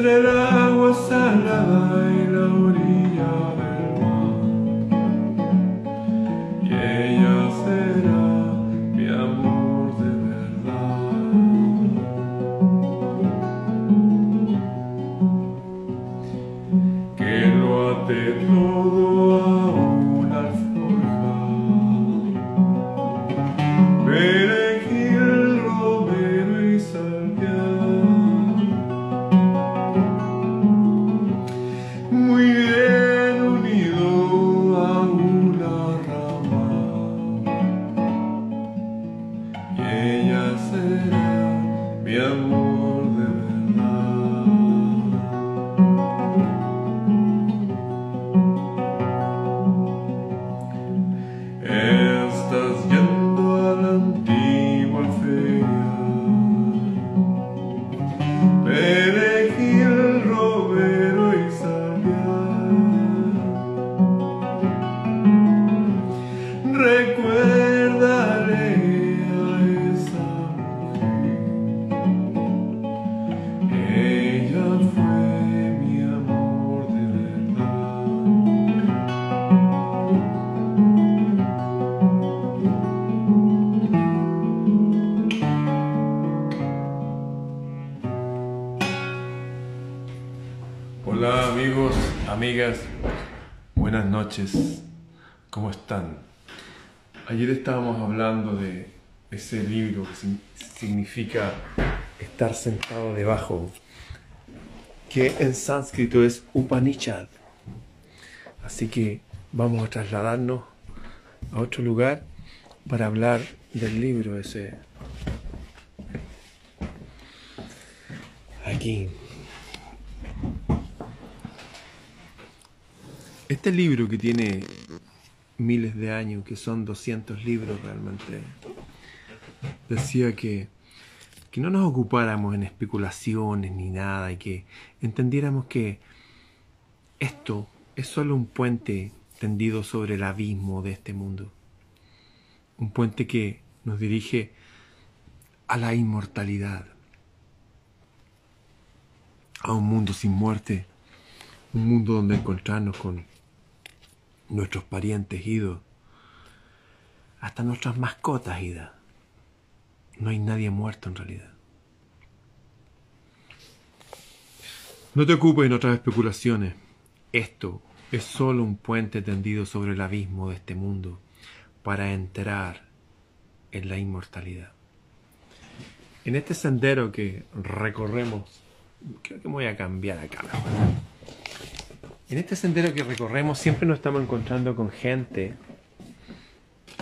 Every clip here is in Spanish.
Entre el agua salada amigas, buenas noches, ¿cómo están? Ayer estábamos hablando de ese libro que significa estar sentado debajo, que en sánscrito es Upanishad. Así que vamos a trasladarnos a otro lugar para hablar del libro ese. Aquí. Este libro que tiene miles de años, que son 200 libros realmente, decía que, que no nos ocupáramos en especulaciones ni nada y que entendiéramos que esto es solo un puente tendido sobre el abismo de este mundo. Un puente que nos dirige a la inmortalidad, a un mundo sin muerte, un mundo donde encontrarnos con nuestros parientes idos, hasta nuestras mascotas idas. No hay nadie muerto en realidad. No te ocupes en otras especulaciones. Esto es solo un puente tendido sobre el abismo de este mundo para entrar en la inmortalidad. En este sendero que recorremos, creo que me voy a cambiar acá. En este sendero que recorremos siempre nos estamos encontrando con gente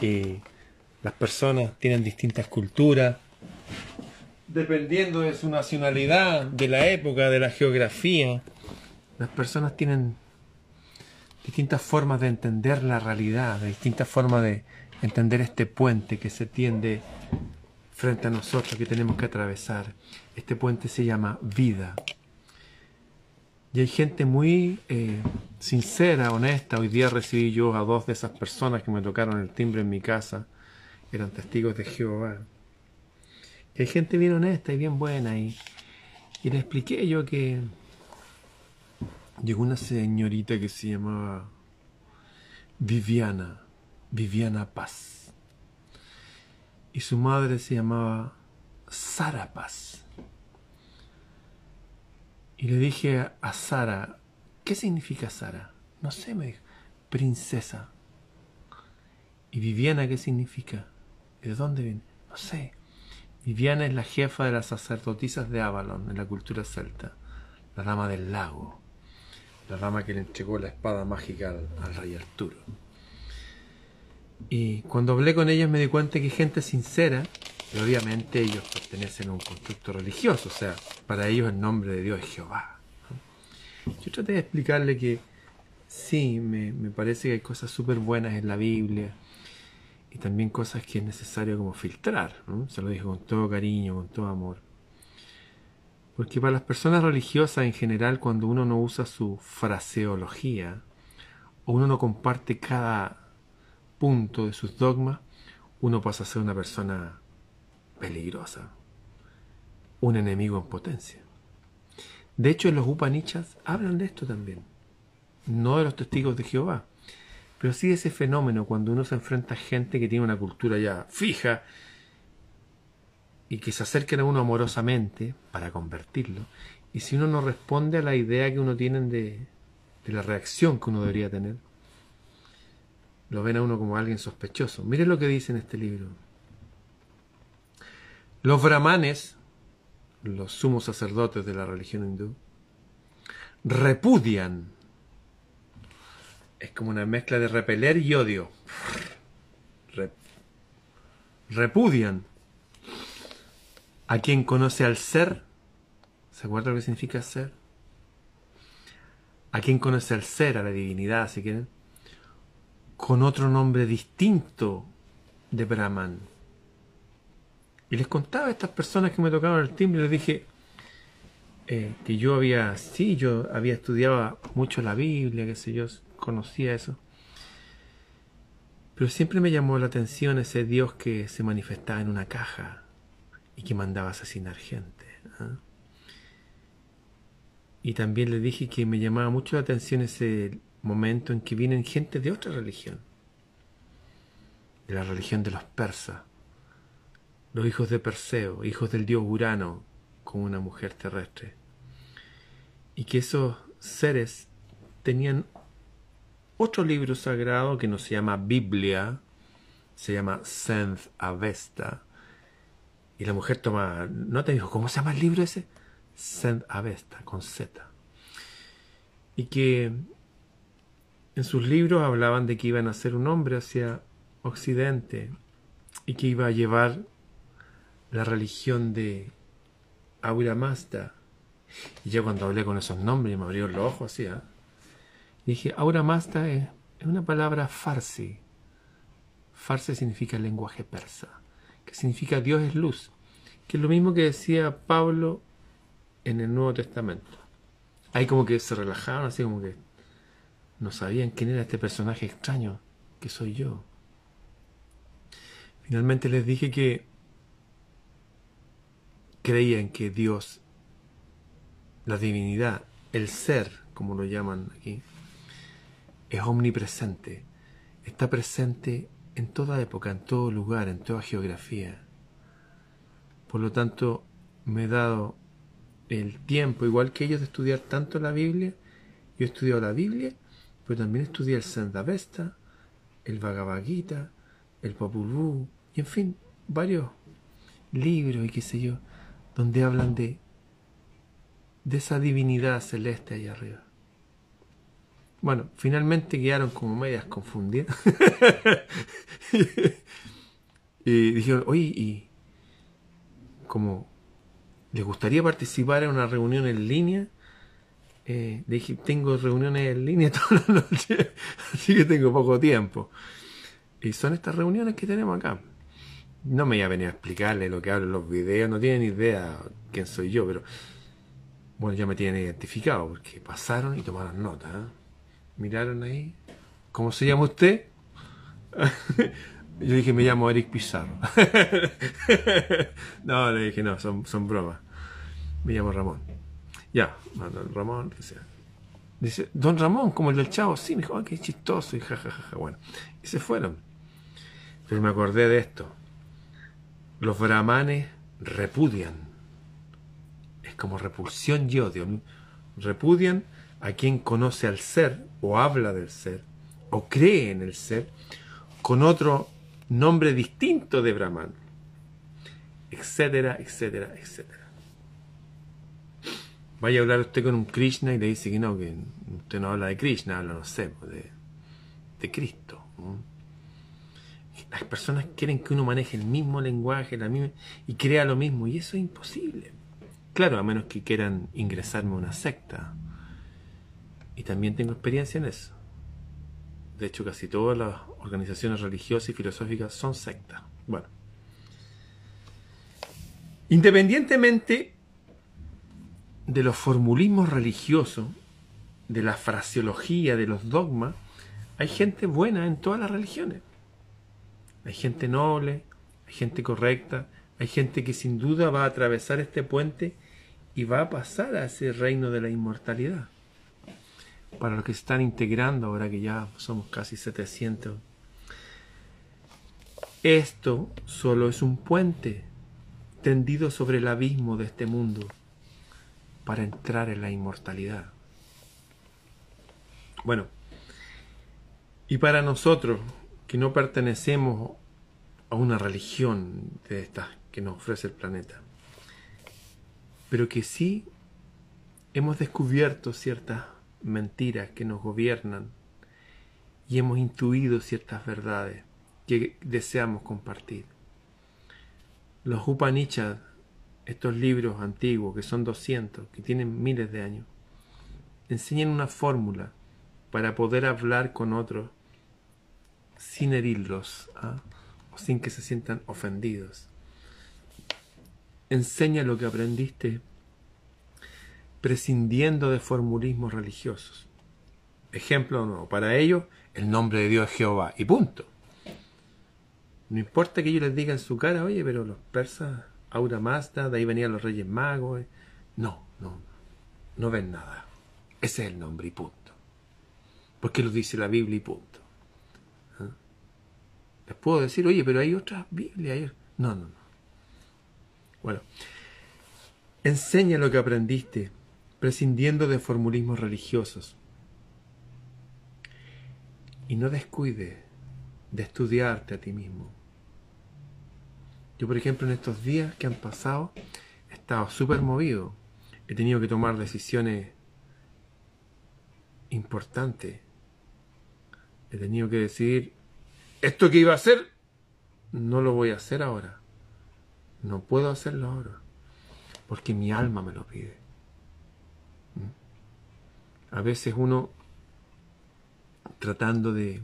y las personas tienen distintas culturas, dependiendo de su nacionalidad, de la época, de la geografía. Las personas tienen distintas formas de entender la realidad, de distintas formas de entender este puente que se tiende frente a nosotros, que tenemos que atravesar. Este puente se llama vida. Y hay gente muy eh, sincera, honesta. Hoy día recibí yo a dos de esas personas que me tocaron el timbre en mi casa. Eran testigos de Jehová. Y hay gente bien honesta y bien buena. Y, y le expliqué yo que llegó una señorita que se llamaba Viviana, Viviana Paz. Y su madre se llamaba Sara Paz. Y le dije a Sara, ¿qué significa Sara? No sé, me dijo, princesa. ¿Y Viviana qué significa? ¿Y de dónde viene? No sé. Viviana es la jefa de las sacerdotisas de Avalon en la cultura celta, la dama del lago, la dama que le entregó la espada mágica al, al rey Arturo. Y cuando hablé con ellos me di cuenta que gente sincera, y obviamente ellos pertenecen a un constructo religioso, o sea, para ellos el nombre de Dios es Jehová. Yo traté de explicarle que sí, me, parece que hay cosas súper buenas en la Biblia y también cosas que es necesario como filtrar. Se lo dije con todo cariño, con todo amor. Porque para las personas religiosas en general, cuando uno no usa su fraseología, o uno no comparte cada punto de sus dogmas, uno pasa a ser una persona peligrosa, un enemigo en potencia. De hecho, los Upanishads hablan de esto también, no de los testigos de Jehová, pero sí de ese fenómeno cuando uno se enfrenta a gente que tiene una cultura ya fija y que se acerquen a uno amorosamente para convertirlo, y si uno no responde a la idea que uno tiene de, de la reacción que uno debería tener, lo ven a uno como alguien sospechoso. Mire lo que dice en este libro. Los brahmanes, los sumos sacerdotes de la religión hindú, repudian. Es como una mezcla de repeler y odio. repudian a quien conoce al ser. ¿Se acuerda lo que significa ser? A quien conoce al ser, a la divinidad, si quieren, con otro nombre distinto de Brahman. Y les contaba a estas personas que me tocaban el timbre, les dije eh, que yo había, sí, yo había estudiado mucho la Biblia, que sé yo, conocía eso. Pero siempre me llamó la atención ese Dios que se manifestaba en una caja y que mandaba asesinar gente. ¿ah? Y también le dije que me llamaba mucho la atención ese momento en que vienen gente de otra religión, de la religión de los persas, los hijos de Perseo, hijos del dios Urano, con una mujer terrestre. Y que esos seres tenían otro libro sagrado que no se llama Biblia, se llama Senth Avesta. Y la mujer toma nota y dijo, ¿cómo se llama el libro ese? Senth Avesta, con Z. Y que en sus libros hablaban de que iban a ser un hombre hacia Occidente y que iba a llevar la religión de Aura. Y yo cuando hablé con esos nombres me abrió los ojos así. ¿eh? dije, Aura Mazda es, una palabra farsi. Farsi significa lenguaje persa, que significa Dios es luz, que es lo mismo que decía Pablo en el Nuevo Testamento. Ahí como que se relajaron, así como que no sabían quién era este personaje extraño que soy yo. Finalmente les dije que creían que Dios, la divinidad, el ser, como lo llaman aquí, es omnipresente, está presente en toda época, en todo lugar, en toda geografía. Por lo tanto, me he dado el tiempo, igual que ellos, de estudiar tanto la Biblia. Yo he estudiado la Biblia, pero también estudié el Sandavesta, el Bhagavad Gita, el Popul y en fin, varios libros y qué sé yo donde hablan de, de esa divinidad celeste allá arriba. Bueno, finalmente quedaron como medias confundidas. y dijeron, oye, ¿y como les gustaría participar en una reunión en línea? Eh, dije, tengo reuniones en línea toda la noche, así que tengo poco tiempo. Y son estas reuniones que tenemos acá no me iba a venir a explicarle lo que hablo en los videos, no tienen idea quién soy yo, pero bueno, ya me tienen identificado porque pasaron y tomaron nota. ¿eh? Miraron ahí, ¿cómo se llama usted? yo dije, me llamo Eric Pizarro. no, le dije, no, son, son bromas. Me llamo Ramón. Ya, don Ramón, que sea. Dice, don Ramón, como el del chavo, sí, me dijo, ah, qué chistoso, y jajajaja, bueno. Y se fueron. Pero me acordé de esto. Los brahmanes repudian. Es como repulsión y odio. Repudian a quien conoce al ser o habla del ser o cree en el ser con otro nombre distinto de Brahman, etcétera, etcétera, etcétera. Vaya a hablar usted con un Krishna y le dice que no, que usted no habla de Krishna, habla, no sé, de, de Cristo. Las personas quieren que uno maneje el mismo lenguaje la misma, y crea lo mismo, y eso es imposible. Claro, a menos que quieran ingresarme a una secta. Y también tengo experiencia en eso. De hecho, casi todas las organizaciones religiosas y filosóficas son sectas. Bueno. Independientemente de los formulismos religiosos, de la fraseología, de los dogmas, hay gente buena en todas las religiones. Hay gente noble, hay gente correcta, hay gente que sin duda va a atravesar este puente y va a pasar a ese reino de la inmortalidad. Para los que se están integrando, ahora que ya somos casi 700, esto solo es un puente tendido sobre el abismo de este mundo para entrar en la inmortalidad. Bueno, y para nosotros que no pertenecemos a una religión de estas que nos ofrece el planeta, pero que sí hemos descubierto ciertas mentiras que nos gobiernan y hemos intuido ciertas verdades que deseamos compartir. Los Upanishads, estos libros antiguos que son 200, que tienen miles de años, enseñan una fórmula para poder hablar con otros sin herirlos ¿ah? o sin que se sientan ofendidos. Enseña lo que aprendiste prescindiendo de formulismos religiosos. Ejemplo no, para ellos el nombre de Dios es Jehová y punto. No importa que ellos les digan en su cara, oye, pero los persas, Aura de ahí venían los reyes magos. Eh". No, no, no ven nada. Ese es el nombre y punto. Porque lo dice la Biblia y punto. Les puedo decir, oye, pero hay otras Biblias. No, no, no. Bueno, enseña lo que aprendiste, prescindiendo de formulismos religiosos. Y no descuide de estudiarte a ti mismo. Yo, por ejemplo, en estos días que han pasado, he estado súper movido. He tenido que tomar decisiones importantes he tenido que decidir, esto que iba a hacer, no lo voy a hacer ahora. No puedo hacerlo ahora, porque mi alma me lo pide. ¿Mm? A veces uno, tratando de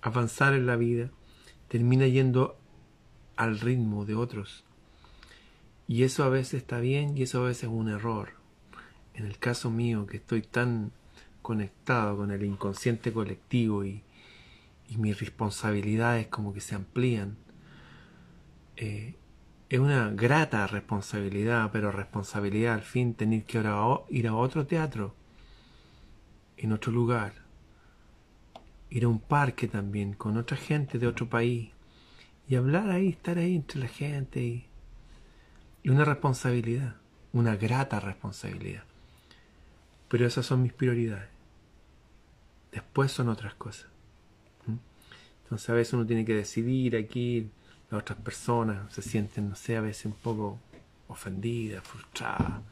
avanzar en la vida, termina yendo al ritmo de otros. Y eso a veces está bien y eso a veces es un error. En el caso mío, que estoy tan conectado con el inconsciente colectivo y, mis responsabilidades como que se amplían. Eh, es una grata responsabilidad, pero responsabilidad al fin tener que ir a otro teatro, en otro lugar, ir a un parque también con otra gente de otro país y hablar ahí, estar ahí entre la gente y, y una responsabilidad, una grata responsabilidad. Pero esas son mis prioridades. Después son otras cosas. Entonces a veces uno tiene que decidir aquí, las otras personas se sienten, no sé, a veces un poco ofendidas, frustradas.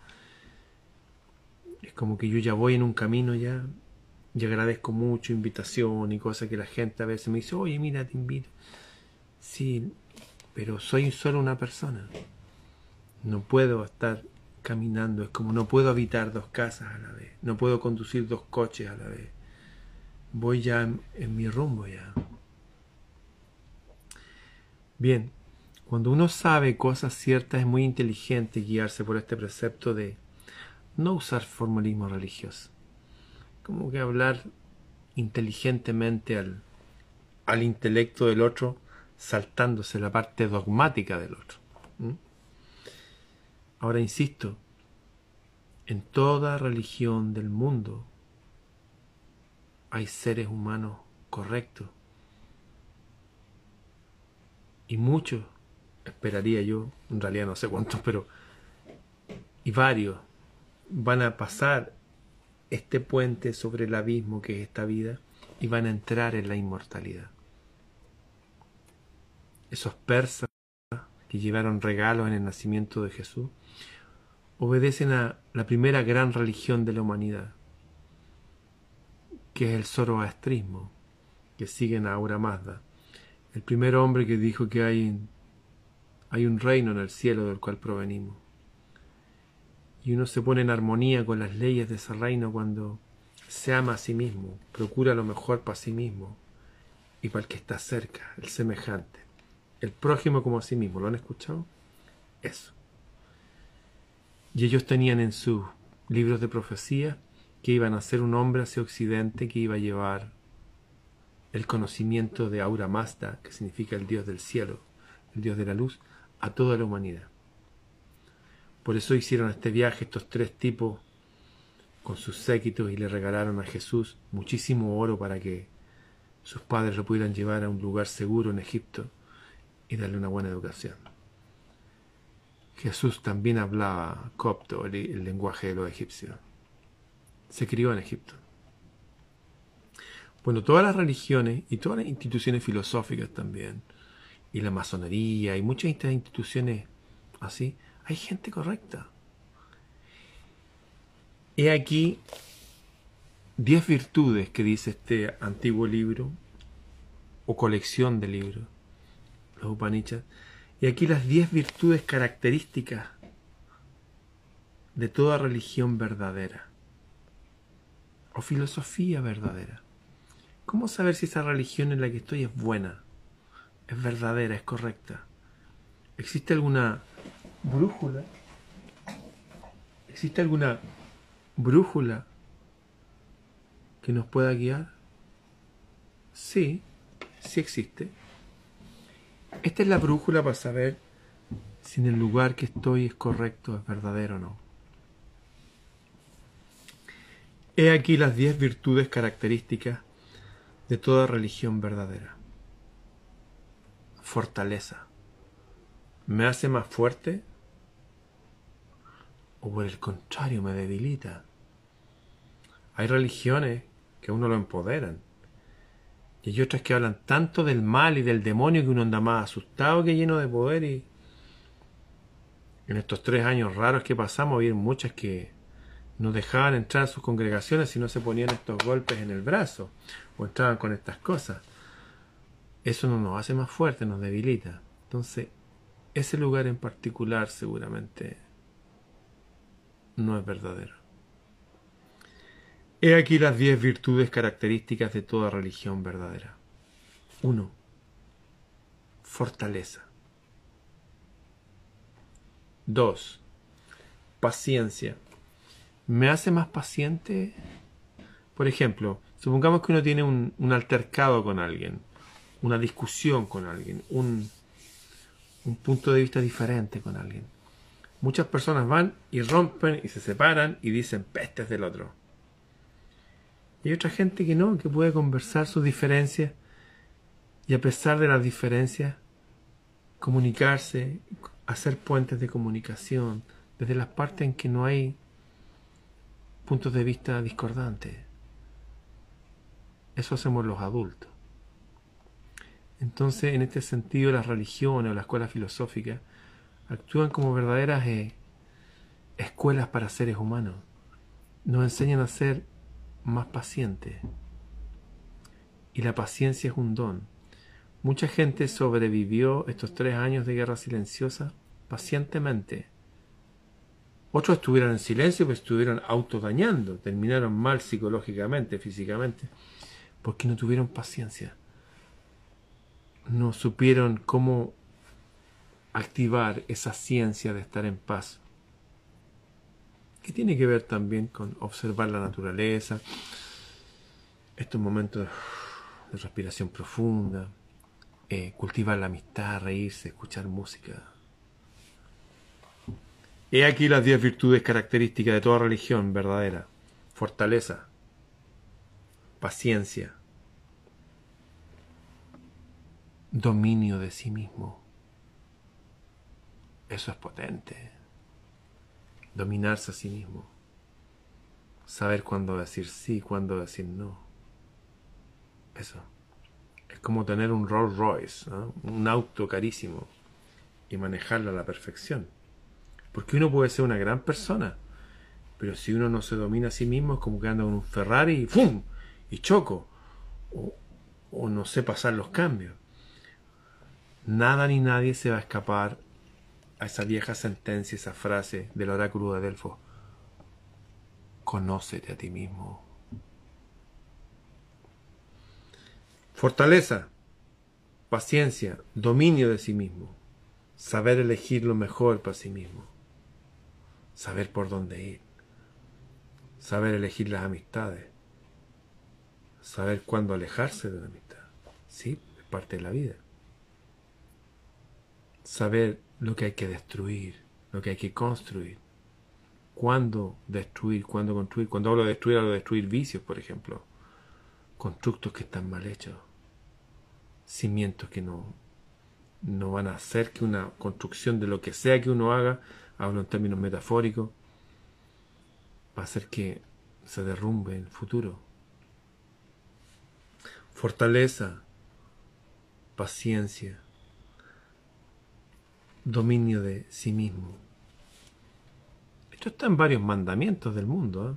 Es como que yo ya voy en un camino ya y agradezco mucho invitación y cosas que la gente a veces me dice, oye, mira, te invito. Sí, pero soy solo una persona. No puedo estar caminando, es como no puedo habitar dos casas a la vez, no puedo conducir dos coches a la vez. Voy ya en, mi rumbo ya. Bien, cuando uno sabe cosas ciertas es muy inteligente guiarse por este precepto de no usar formalismo religioso. Como que hablar inteligentemente al, al intelecto del otro, saltándose la parte dogmática del otro. Ahora insisto, en toda religión del mundo hay seres humanos correctos. Y muchos, esperaría yo, en realidad no sé cuántos, pero... Y varios van a pasar este puente sobre el abismo que es esta vida y van a entrar en la inmortalidad. Esos persas que llevaron regalos en el nacimiento de Jesús obedecen a la primera gran religión de la humanidad, que es el zoroastrismo, que siguen a Aura Mazda. El primer hombre que dijo que hay, un reino en el cielo del cual provenimos. Y uno se pone en armonía con las leyes de ese reino cuando se ama a sí mismo, procura lo mejor para sí mismo y para el que está cerca, el semejante, el prójimo como a sí mismo. ¿Lo han escuchado? Eso. Y ellos tenían en sus libros de profecía que iban a ser un hombre hacia Occidente que iba a llevar el conocimiento de Aura Mazda, que significa el Dios del cielo, el Dios de la luz, a toda la humanidad. Por eso hicieron este viaje estos tres tipos con sus séquitos y le regalaron a Jesús muchísimo oro para que sus padres lo pudieran llevar a un lugar seguro en Egipto y darle una buena educación. Jesús también hablaba copto, el, lenguaje de los egipcios. Se crió en Egipto. Bueno, todas las religiones y todas las instituciones filosóficas también, y la masonería y muchas instituciones así, hay gente correcta. He aquí diez virtudes que dice este antiguo libro o colección de libros, los Upanishads. Y aquí las diez virtudes características de toda religión verdadera o filosofía verdadera. ¿Cómo saber si esa religión en la que estoy es buena, es verdadera, es correcta? ¿Existe alguna brújula? ¿Existe alguna brújula que nos pueda guiar? Sí, sí existe. Esta es la brújula para saber si en el lugar que estoy es correcto, es verdadero o no. He aquí las diez virtudes características de toda religión verdadera. Fortaleza. ¿Me hace más fuerte? ¿O por el contrario me debilita? Hay religiones que a uno lo empoderan. Y hay otras que hablan tanto del mal y del demonio que uno anda más asustado que lleno de poder. Y en estos tres años raros que pasamos, había muchas que no dejaban entrar a sus congregaciones si no se ponían estos golpes en el brazo o entraban con estas cosas. Eso no nos hace más fuertes, nos debilita. Entonces, ese lugar en particular seguramente no es verdadero. He aquí las diez virtudes características de toda religión verdadera. 1. Fortaleza. 2. Paciencia me hace más paciente. Por ejemplo, supongamos que uno tiene un, altercado con alguien, una discusión con alguien, un, un punto de vista diferente con alguien. Muchas personas van y rompen y se separan y dicen pestes del otro. Y hay otra gente que no, que puede conversar sus diferencias y a pesar de las diferencias, comunicarse, hacer puentes de comunicación desde las partes en que no hay puntos de vista discordantes. Eso hacemos los adultos. Entonces, en este sentido, las religiones o la escuela filosófica actúan como verdaderas eh, escuelas para seres humanos. Nos enseñan a ser más pacientes. Y la paciencia es un don. Mucha gente sobrevivió estos tres años de guerra silenciosa pacientemente otros estuvieron en silencio, pero estuvieron autodañando, terminaron mal psicológicamente, físicamente, porque no tuvieron paciencia. No supieron cómo activar esa ciencia de estar en paz, que tiene que ver también con observar la naturaleza, estos momentos de respiración profunda, eh, cultivar la amistad, reírse, escuchar música, He aquí las diez virtudes características de toda religión verdadera. Fortaleza, paciencia, dominio de sí mismo. Eso es potente. Dominarse a sí mismo. Saber cuándo decir sí, cuándo decir no. Eso. Es como tener un Rolls Royce, un auto carísimo y manejarlo a la perfección. Porque uno puede ser una gran persona, pero si uno no se domina a sí mismo es como que anda con un Ferrari y ¡fum! y choco. O, no sé pasar los cambios. Nada ni nadie se va a escapar a esa vieja sentencia, esa frase del oráculo de Delfo. Conócete a ti mismo. Fortaleza, paciencia, dominio de sí mismo, saber elegir lo mejor para sí mismo, saber por dónde ir, saber elegir las amistades, saber cuándo alejarse de la amistad. Sí, es parte de la vida. Saber lo que hay que destruir, lo que hay que construir. Cuándo destruir, cuándo construir. Cuando hablo de destruir, hablo de destruir vicios, por ejemplo. Constructos que están mal hechos. Cimientos que no, no van a hacer que una construcción de lo que sea que uno haga, hablo en términos metafóricos, va a hacer que se derrumbe el futuro. Fortaleza, paciencia, dominio de sí mismo. Esto está en varios mandamientos del mundo. ¿eh?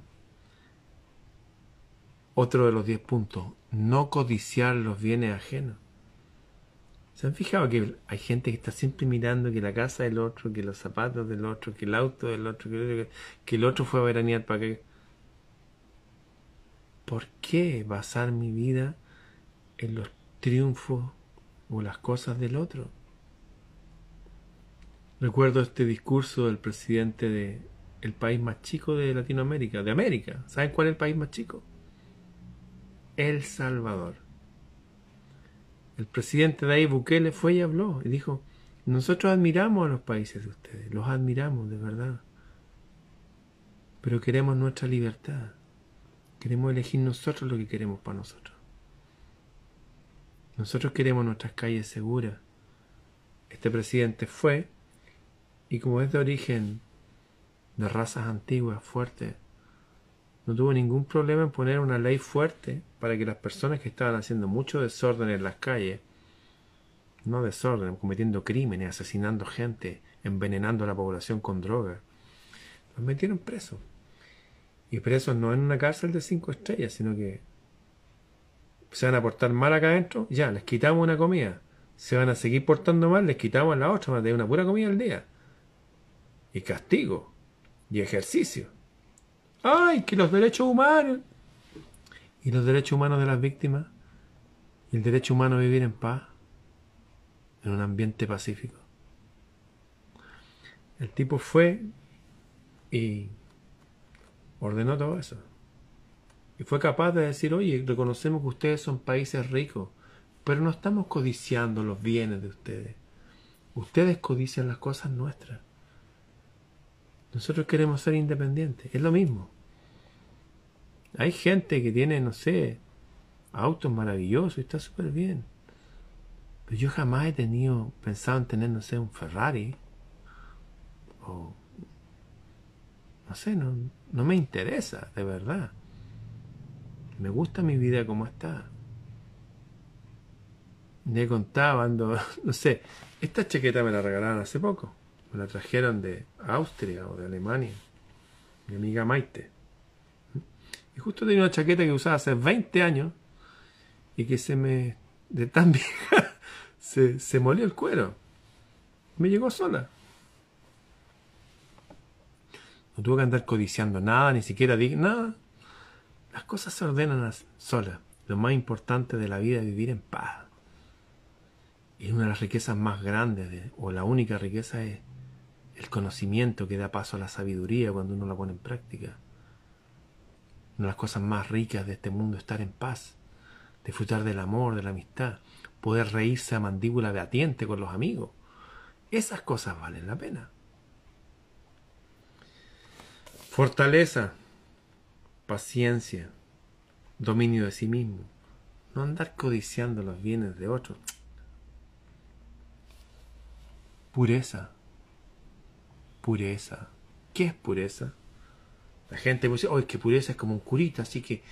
Otro de los diez puntos, no codiciar los bienes ajenos. ¿Se han fijado que hay gente que está siempre mirando que la casa del otro, que los zapatos del otro, que el auto del otro, que, que el otro fue a veranear para que... ¿Por qué basar mi vida en los triunfos o las cosas del otro? Recuerdo este discurso del presidente de el país más chico de Latinoamérica, de América. ¿Saben cuál es el país más chico? El Salvador. El presidente de ahí, Bukele, fue y habló y dijo, nosotros admiramos a los países de ustedes, los admiramos de verdad, pero queremos nuestra libertad, queremos elegir nosotros lo que queremos para nosotros. Nosotros queremos nuestras calles seguras. Este presidente fue y como es de origen de razas antiguas, fuertes, no tuvo ningún problema en poner una ley fuerte para que las personas que estaban haciendo mucho desorden en las calles, no desorden, cometiendo crímenes, asesinando gente, envenenando a la población con drogas, los metieron presos. Y presos no en una cárcel de cinco estrellas, sino que se van a portar mal acá adentro, ya, les quitamos una comida. Se van a seguir portando mal, les quitamos la otra, más de una pura comida al día y castigo y ejercicio. ¡Ay, que los derechos humanos! ¿Y los derechos humanos de las víctimas? ¿Y el derecho humano a vivir en paz? En un ambiente pacífico. El tipo fue y ordenó todo eso. Y fue capaz de decir, oye, reconocemos que ustedes son países ricos, pero no estamos codiciando los bienes de ustedes. Ustedes codician las cosas nuestras. Nosotros queremos ser independientes. Es lo mismo. Hay gente que tiene, no sé, autos maravillosos y está súper bien. Pero yo jamás he tenido, pensado en tener, no sé, un Ferrari. O, no sé, no, no me interesa, de verdad. Me gusta mi vida como está. Me contaba, ando, no sé, esta chaqueta me la regalaron hace poco. Me la trajeron de Austria o de Alemania. Mi amiga Maite. Justo tenía una chaqueta que usaba hace 20 años y que se me, de tan vieja, se, se molió el cuero. Me llegó sola. No tuve que andar codiciando nada, ni siquiera dije nada. Las cosas se ordenan solas. Lo más importante de la vida es vivir en paz. Y una de las riquezas más grandes, o la única riqueza, es el conocimiento que da paso a la sabiduría cuando uno la pone en práctica. Una de las cosas más ricas de este mundo es estar en paz, disfrutar del amor, de la amistad, poder reírse a mandíbula atiente con los amigos. Esas cosas valen la pena. Fortaleza, paciencia, dominio de sí mismo. No andar codiciando los bienes de otros. Pureza, pureza. ¿Qué es pureza? La gente dice, oh, es que pureza es como un curita, así que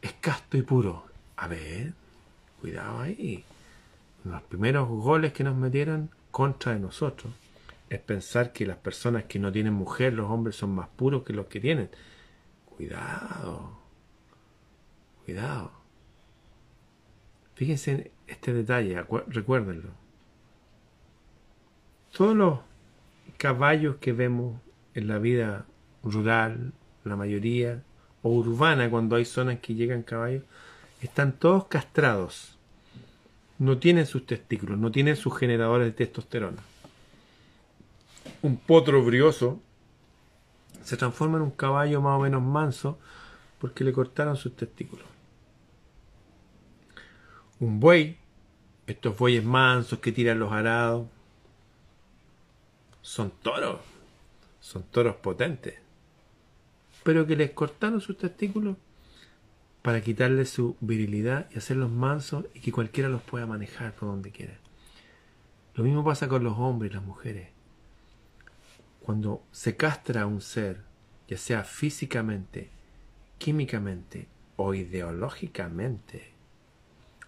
es casto y puro. A ver, cuidado ahí. Los primeros goles que nos metieron contra de nosotros es pensar que las personas que no tienen mujer, los hombres son más puros que los que tienen. Cuidado. Cuidado. Fíjense este detalle, recuérdenlo. Todos los caballos que vemos en la vida rural, la mayoría, o urbana, cuando hay zonas que llegan caballos, están todos castrados. No tienen sus testículos, no tienen sus generadores de testosterona. Un potro brioso se transforma en un caballo más o menos manso porque le cortaron sus testículos. Un buey, estos bueyes mansos que tiran los arados, son toros, son toros potentes, pero que les cortaron sus testículos para quitarles su virilidad y hacerlos mansos y que cualquiera los pueda manejar por donde quiera. Lo mismo pasa con los hombres y las mujeres. Cuando se castra a un ser, ya sea físicamente, químicamente o ideológicamente,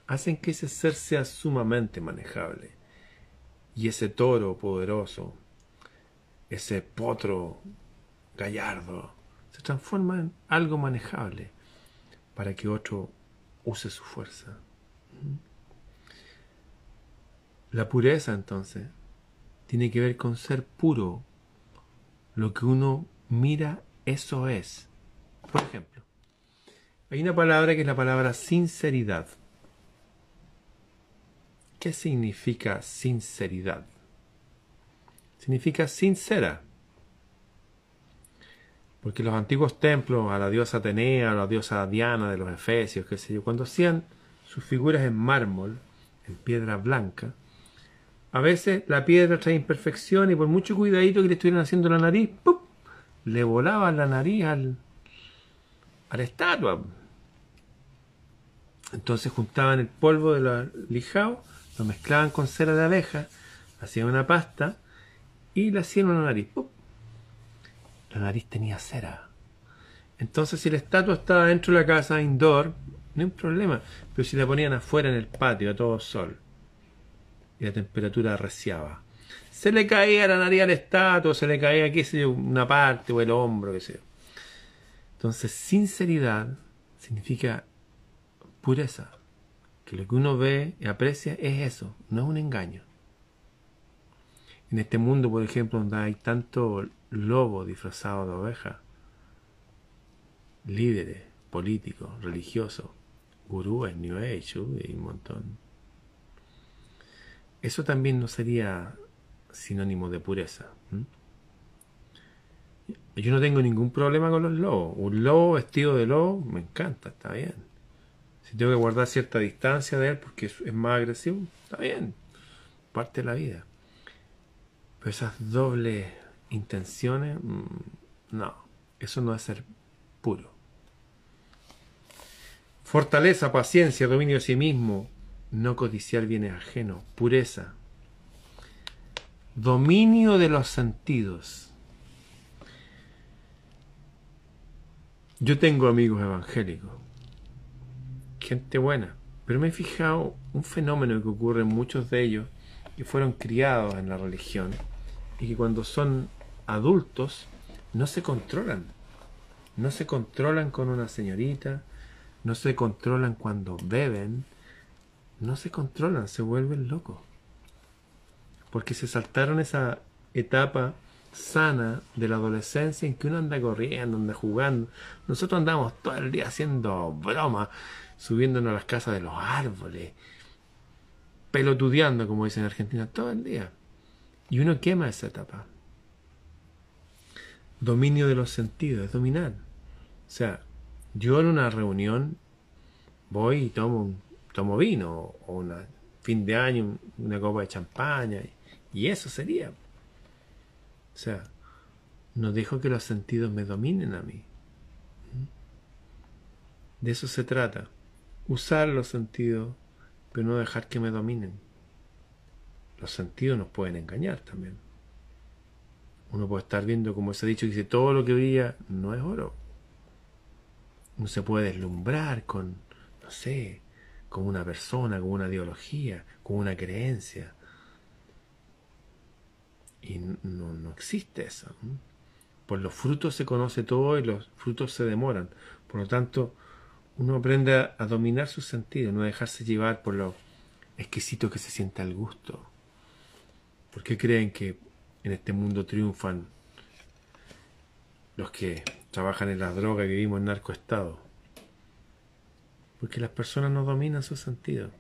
hacen que ese ser sea sumamente manejable. Y ese toro poderoso, ese potro gallardo, transforma en algo manejable para que otro use su fuerza. La pureza entonces tiene que ver con ser puro. Lo que uno mira, eso es. Por ejemplo, hay una palabra que es la palabra sinceridad. ¿Qué significa sinceridad? Significa sincera. Porque los antiguos templos, a la diosa Atenea, a la diosa Diana de los Efesios, qué sé yo, cuando hacían sus figuras en mármol, en piedra blanca, a veces la piedra trae imperfección y por mucho cuidadito que le estuvieran haciendo la nariz, ¡pum! le volaba la nariz al, a la estatua. Entonces juntaban el polvo de los lijados, lo mezclaban con cera de abeja, hacían una pasta y le hacían una nariz. La nariz tenía cera. Entonces, si la estatua estaba dentro de la casa, indoor, no hay problema. Pero si la ponían afuera en el patio, a todo sol, y la temperatura arreciaba, se le caía la nariz a la estatua, se le caía, qué sé yo, una parte o el hombro, qué sé yo. Entonces, sinceridad significa pureza. Que lo que uno ve y aprecia es eso, no es un engaño. En este mundo, por ejemplo, donde hay tanto lobo disfrazado de oveja, líderes políticos, religiosos, gurúes, New Age, y un montón. Eso también no sería sinónimo de pureza. Yo no tengo ningún problema con los lobos. Un lobo vestido de lobo me encanta, está bien. Si tengo que guardar cierta distancia de él porque es más agresivo, está bien. Parte de la vida. Pero esas dobles intenciones, mm, no, eso no es ser puro. Fortaleza, paciencia, dominio de sí mismo, no codiciar bienes ajenos, pureza, dominio de los sentidos. Yo tengo amigos evangélicos, gente buena, pero me he fijado un fenómeno que ocurre en muchos de ellos que fueron criados en la religión y que cuando son adultos no se controlan. No se controlan con una señorita, no se controlan cuando beben, no se controlan, se vuelven locos. Porque se saltaron esa etapa sana de la adolescencia en que uno anda corriendo, anda jugando. Nosotros andamos todo el día haciendo bromas, subiéndonos a las casas de los árboles, pelotudeando, como dicen en Argentina, todo el día. Y uno quema esa etapa dominio de los sentidos, es dominar. O sea, yo en una reunión voy y tomo, tomo vino o un fin de año una copa de champaña y eso sería. O sea, no dejo que los sentidos me dominen a mí. De eso se trata. Usar los sentidos, pero no dejar que me dominen. Los sentidos nos pueden engañar también. Uno puede estar viendo, como se ha dicho, dice, todo lo que brilla no es oro. Uno se puede deslumbrar con, no sé, con una persona, con una ideología, con una creencia. Y no, no existe eso. Por los frutos se conoce todo y los frutos se demoran. Por lo tanto, uno aprende a, dominar sus sentidos, no dejarse llevar por lo exquisito que se sienta el gusto? ¿Por qué creen que en este mundo triunfan los que trabajan en la droga y vivimos en narcoestado? Porque las personas no dominan su sentido.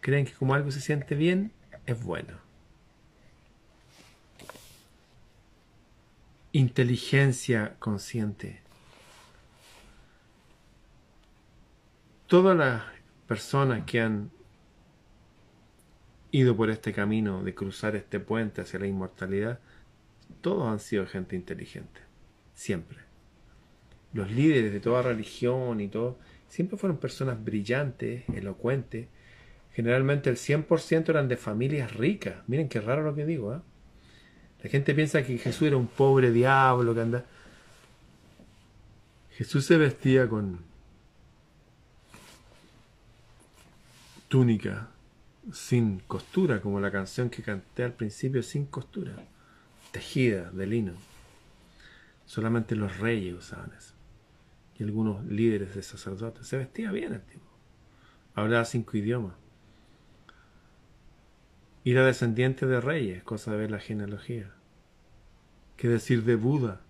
Creen que como algo se siente bien, es bueno. Inteligencia consciente. Todas las personas que han ido por este camino de cruzar este puente hacia la inmortalidad, todos han sido gente inteligente, siempre. Los líderes de toda religión y todo, siempre fueron personas brillantes, elocuentes. Generalmente el 100% eran de familias ricas. Miren qué raro lo que digo. ¿eh? La gente piensa que Jesús era un pobre diablo que anda... Jesús se vestía con túnica sin costura, como la canción que canté al principio, sin costura, tejida de lino. Solamente los reyes usaban eso. Y algunos líderes de sacerdotes. Se vestía bien el tipo. Hablaba cinco idiomas. Era descendiente de reyes, cosa de ver la genealogía. ¿Qué decir de Buda?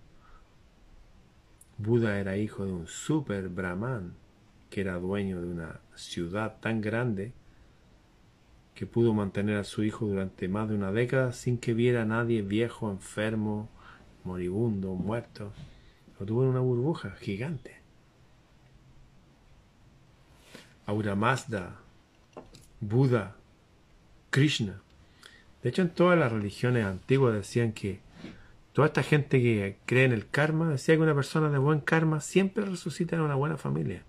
Buda era hijo de un super brahman que era dueño de una ciudad tan grande que pudo mantener a su hijo durante más de una década sin que viera a nadie viejo, enfermo, moribundo, muerto. Lo tuvo en una burbuja gigante. Aura Mazda, Buda, Krishna. De hecho, en todas las religiones antiguas decían que toda esta gente que cree en el karma decía que una persona de buen karma siempre resucita en una buena familia,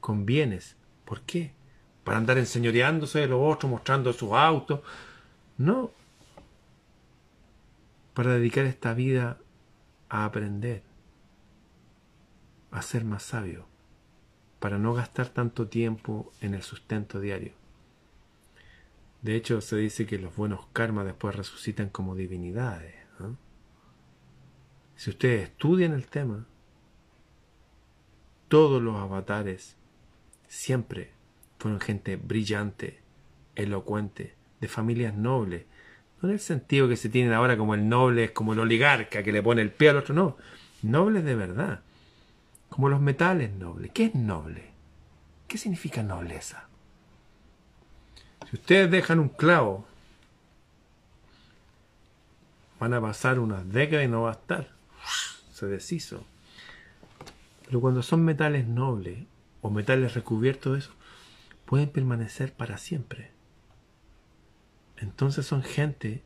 con bienes. ¿Por qué? Para andar enseñoreándose de los otros, mostrando sus autos. No. Para dedicar esta vida a aprender, a ser más sabio, para no gastar tanto tiempo en el sustento diario. De hecho, se dice que los buenos karmas después resucitan como divinidades. Si ustedes estudian el tema, todos los avatares siempre fueron gente brillante, elocuente, de familias nobles. No en el sentido que se tienen ahora como el noble es como el oligarca que le pone el pie al otro, no. Nobles de verdad. Como los metales nobles. ¿Qué es noble? ¿Qué significa nobleza? Si ustedes dejan un clavo, van a pasar unas décadas y no va a estar. Se deshizo. Pero cuando son metales nobles o metales recubiertos de eso, pueden permanecer para siempre. Entonces son gente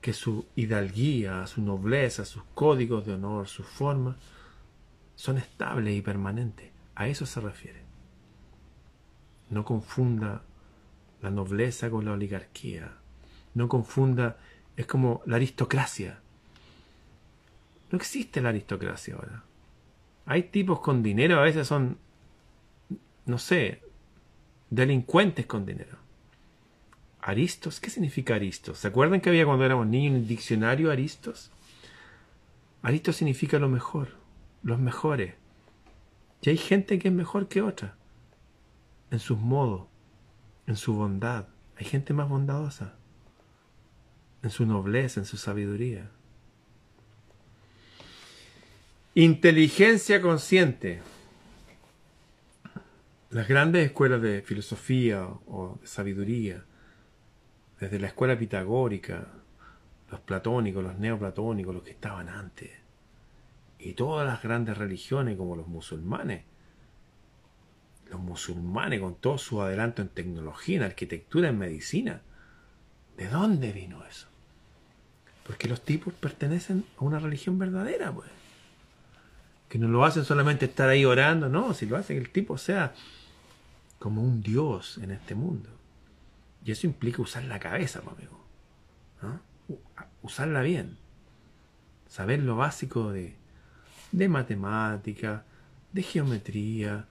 que su hidalguía, su nobleza, sus códigos de honor, sus formas, son estables y permanentes. A eso se refiere. No confunda la nobleza con la oligarquía. No confunda, es como la aristocracia. No existe la aristocracia ahora. Hay tipos con dinero, a veces son, no sé, delincuentes con dinero. Aristos, ¿qué significa Aristos? ¿Se acuerdan que había cuando éramos niños en el diccionario Aristos? Aristos significa lo mejor, los mejores. Y hay gente que es mejor que otra, en sus modos, en su bondad. Hay gente más bondadosa, en su nobleza, en su sabiduría. Inteligencia consciente. Las grandes escuelas de filosofía o de sabiduría, desde la escuela pitagórica, los platónicos, los neoplatónicos, los que estaban antes, y todas las grandes religiones como los musulmanes, los musulmanes con todo su adelanto en tecnología, en arquitectura, en medicina, ¿de dónde vino eso? Porque los tipos pertenecen a una religión verdadera, pues. Que no lo hacen solamente estar ahí orando, no, si lo hacen que el tipo sea como un Dios en este mundo. Y eso implica usar la cabeza, amigo. Usarla bien. Saber lo básico de, de matemática, de geometría,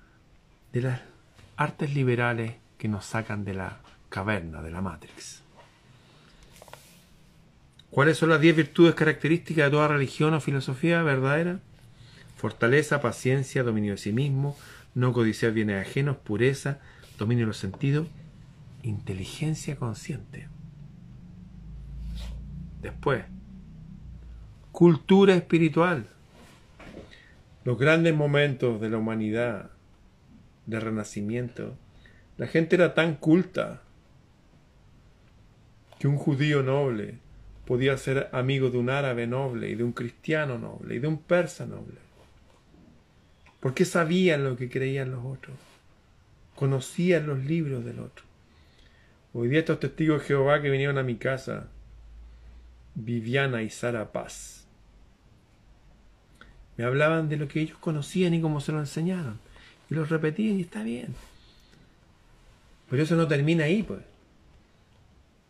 de las artes liberales que nos sacan de la caverna, de la Matrix. ¿Cuáles son las diez virtudes características de toda religión o filosofía verdadera? Fortaleza, paciencia, dominio de sí mismo, no codiciar bienes ajenos, pureza, dominio de los sentidos inteligencia consciente. Después, cultura espiritual. Los grandes momentos de la humanidad, de renacimiento, la gente era tan culta que un judío noble podía ser amigo de un árabe noble y de un cristiano noble y de un persa noble. Porque sabían lo que creían los otros, conocían los libros del otro. Hoy día estos testigos de Jehová que vinieron a mi casa, Viviana y Sara Paz, me hablaban de lo que ellos conocían y cómo se lo enseñaron. Y lo repetían y está bien. Pero eso no termina ahí, pues.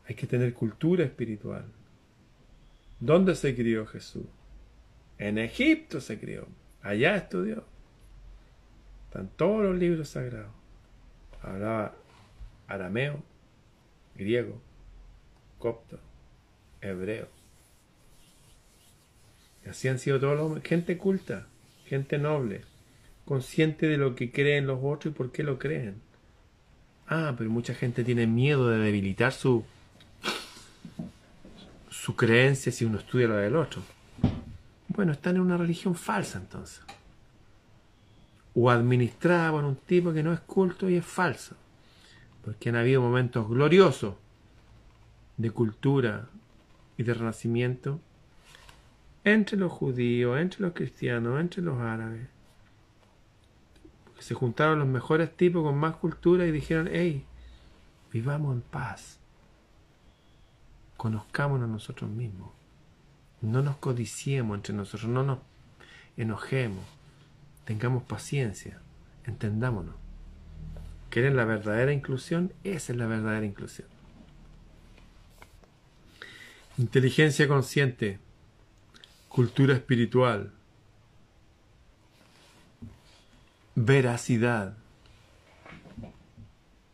Hay que tener cultura espiritual. ¿Dónde se crió Jesús? En Egipto se crió. Allá estudió. Están todos los libros sagrados. Hablaba arameo, griego, copto, hebreo. Y así han sido todos los gente culta, gente noble, consciente de lo que creen los otros y por qué lo creen. Ah, pero mucha gente tiene miedo de debilitar su su creencia si uno estudia lo del otro. Bueno, están en una religión falsa entonces. O administrada por un tipo que no es culto y es falso. Porque han habido momentos gloriosos de cultura y de renacimiento entre los judíos, entre los cristianos, entre los árabes. se juntaron los mejores tipos con más cultura y dijeron, hey, vivamos en paz conozcámonos nosotros mismos. No nos codiciemos entre nosotros, no nos enojemos. Tengamos paciencia, entendámonos. ¿Quieren la verdadera inclusión? Esa es la verdadera inclusión. Inteligencia consciente, cultura espiritual, veracidad,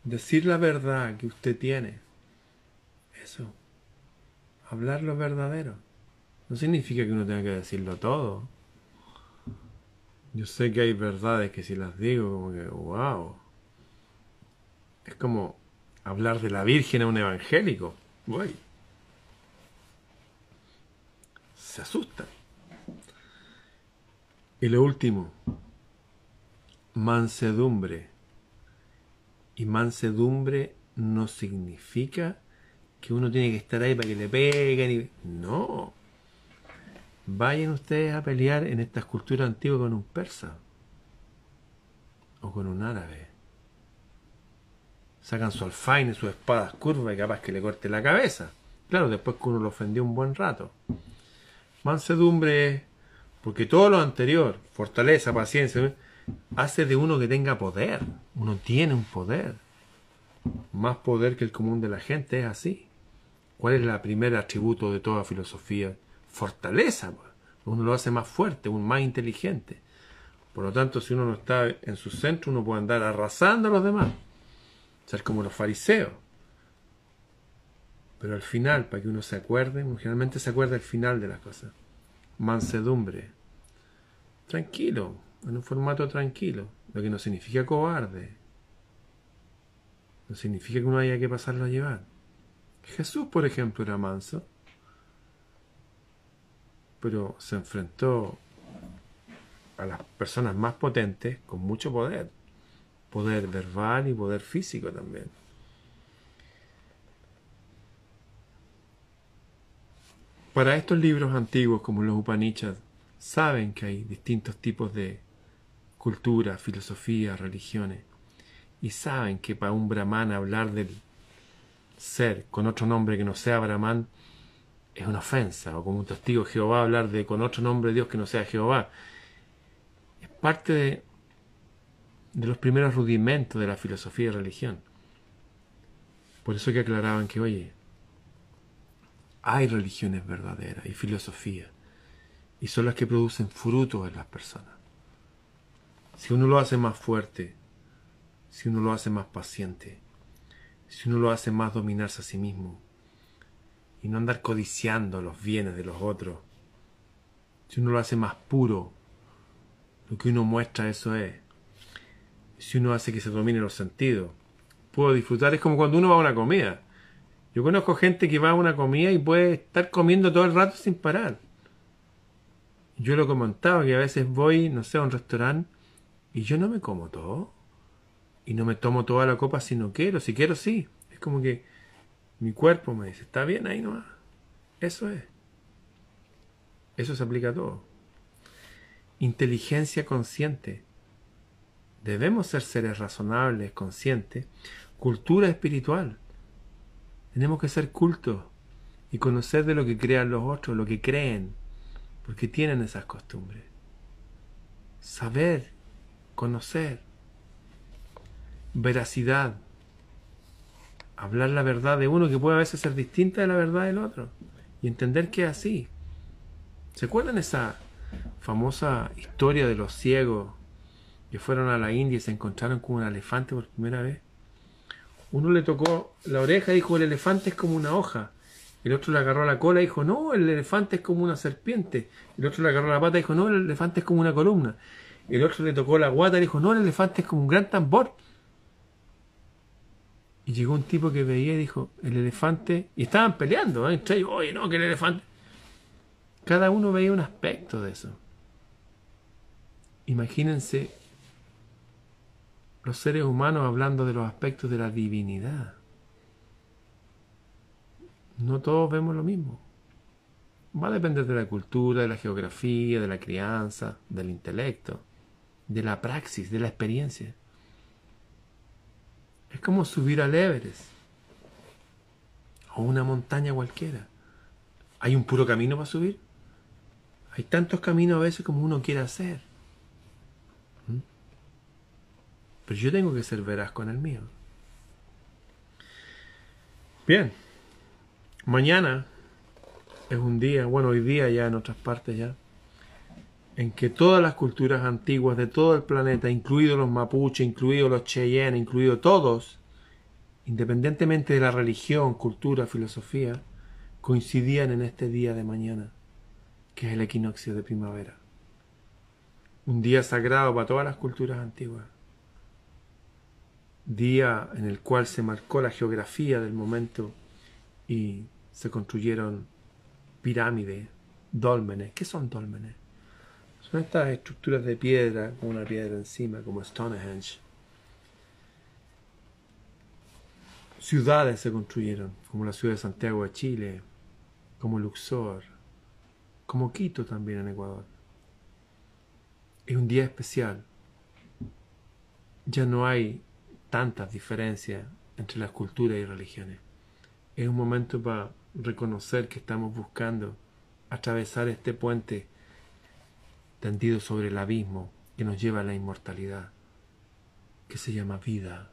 decir la verdad que usted tiene. Eso hablar lo verdadero. No significa que uno tenga que decirlo todo. Yo sé que hay verdades que si las digo, como que, wow. Es como hablar de la Virgen a un evangélico. Uy. Se asustan. Y lo último, mansedumbre. Y mansedumbre no significa que uno tiene que estar ahí para que le peguen y... No. Vayan ustedes a pelear en estas culturas antiguas con un persa o con un árabe. Sacan su alfaine, sus espadas curvas y capaz que le corte la cabeza. Claro, después que uno lo ofendió un buen rato. Mansedumbre, porque todo lo anterior, fortaleza, paciencia, hace de uno que tenga poder. Uno tiene un poder. Más poder que el común de la gente, es así. ¿Cuál es el primer atributo de toda filosofía? Fortaleza. Pues. Uno lo hace más fuerte, un más inteligente. Por lo tanto, si uno no está en su centro, uno puede andar arrasando a los demás. Ser como los fariseos. Pero al final, para que uno se acuerde, generalmente se acuerda al final de las cosas. Mansedumbre. Tranquilo, en un formato tranquilo. Lo que no significa cobarde. No significa que uno haya que pasarlo a llevar. Jesús, por ejemplo, era manso, pero se enfrentó a las personas más potentes con mucho poder, poder verbal y poder físico también. Para estos libros antiguos como los Upanishads, saben que hay distintos tipos de cultura, filosofía, religiones, y saben que para un brahman hablar del ser con otro nombre que no sea Brahman es una ofensa, o como un testigo Jehová hablar de con otro nombre de Dios que no sea Jehová. Es parte de, de los primeros rudimentos de la filosofía y religión. Por eso que aclaraban que, oye, hay religiones verdaderas y filosofía, y son las que producen frutos en las personas. Si uno lo hace más fuerte, si uno lo hace más paciente, si uno lo hace más dominarse a sí mismo y no andar codiciando los bienes de los otros, si uno lo hace más puro, lo que uno muestra eso es, si uno hace que se domine los sentidos, puedo disfrutar. Es como cuando uno va a una comida. Yo conozco gente que va a una comida y puede estar comiendo todo el rato sin parar. Yo lo comentaba que a veces voy, no sé, a un restaurante y yo no me como todo. Y no me tomo toda la copa si no quiero. Si quiero, sí. Es como que mi cuerpo me dice, está bien ahí nomás. Eso es. Eso se aplica a todo. Inteligencia consciente. Debemos ser seres razonables, conscientes. Cultura espiritual. Tenemos que ser cultos y conocer de lo que crean los otros, lo que creen, porque tienen esas costumbres. Saber, conocer, veracidad, hablar la verdad de uno que puede a veces ser distinta de la verdad del otro y entender que es así. ¿Se acuerdan esa famosa historia de los ciegos que fueron a la India y se encontraron con un elefante por primera vez? Uno le tocó la oreja y dijo, el elefante es como una hoja. El otro le agarró la cola y dijo, no, el elefante es como una serpiente. El otro le agarró la pata y dijo, no, el elefante es como una columna. El otro le tocó la guata y dijo, no, el elefante es como un gran tambor. Y llegó un tipo que veía y dijo, el elefante... Y estaban peleando, ¿eh? entre ellos, oye, no, que el elefante... Cada uno veía un aspecto de eso. Imagínense los seres humanos hablando de los aspectos de la divinidad. No todos vemos lo mismo. Va a depender de la cultura, de la geografía, de la crianza, del intelecto, de la praxis, de la experiencia. Es como subir al Everest o una montaña cualquiera. ¿Hay un puro camino para subir? Hay tantos caminos a veces como uno quiere hacer. Pero yo tengo que ser veraz con el mío. Bien. Mañana es un día, bueno, hoy día ya en otras partes ya, en que todas las culturas antiguas de todo el planeta, incluidos los mapuches, incluidos los cheyenne, incluidos todos, independientemente de la religión, cultura, filosofía, coincidían en este día de mañana, que es el equinoccio de primavera. Un día sagrado para todas las culturas antiguas día en el cual se marcó la geografía del momento y se construyeron pirámides, dólmenes. ¿Qué son dólmenes? Son estas estructuras de piedra con una piedra encima, como Stonehenge. Ciudades se construyeron, como la ciudad de Santiago de Chile, como Luxor, como Quito también en Ecuador. Es un día especial. Ya no hay tantas diferencias entre las culturas y religiones. Es un momento para reconocer que estamos buscando atravesar este puente tendido sobre el abismo que nos lleva a la inmortalidad, que se llama vida.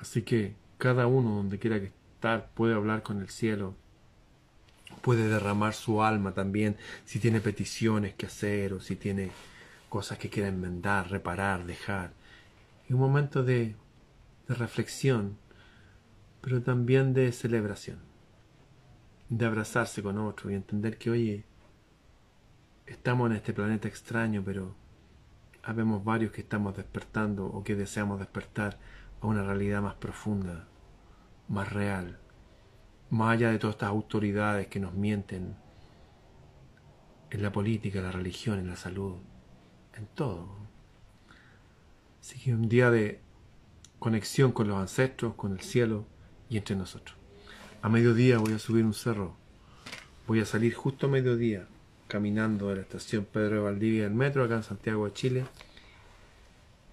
Así que cada uno donde quiera que estar puede hablar con el cielo, puede derramar su alma también si tiene peticiones que hacer o si tiene cosas que quiera enmendar, reparar, dejar un momento de, de reflexión, pero también de celebración, de abrazarse con otro y entender que, oye, estamos en este planeta extraño, pero habemos varios que estamos despertando o que deseamos despertar a una realidad más profunda, más real, más allá de todas estas autoridades que nos mienten en la política, en la religión, en la salud, en todo. Así que un día de conexión con los ancestros, con el cielo y entre nosotros. A mediodía voy a subir un cerro. Voy a salir justo a mediodía caminando de la estación Pedro de Valdivia del metro acá en Santiago de Chile.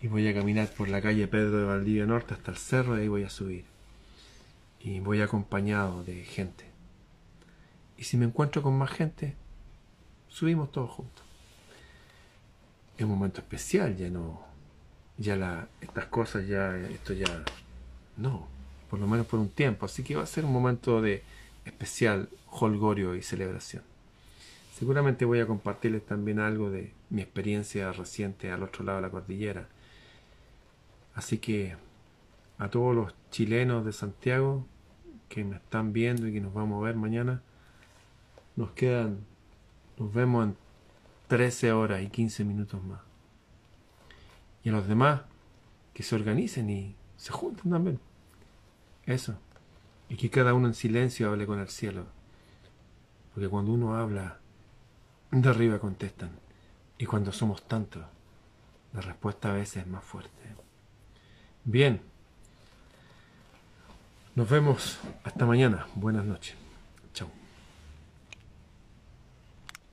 Y voy a caminar por la calle Pedro de Valdivia Norte hasta el cerro y ahí voy a subir. Y voy acompañado de gente. Y si me encuentro con más gente, subimos todos juntos. Es un momento especial, ya no, ya la, estas cosas, ya esto ya no, por lo menos por un tiempo. Así que va a ser un momento de especial holgorio y celebración. Seguramente voy a compartirles también algo de mi experiencia reciente al otro lado de la cordillera. Así que a todos los chilenos de Santiago que me están viendo y que nos vamos a ver mañana, nos quedan, nos vemos en 13 horas y 15 minutos más y a los demás que se organicen y se juntan también. Eso. Y que cada uno en silencio hable con el cielo. Porque cuando uno habla, de arriba contestan. Y cuando somos tantos, la respuesta a veces es más fuerte. Bien. Nos vemos hasta mañana. Buenas noches.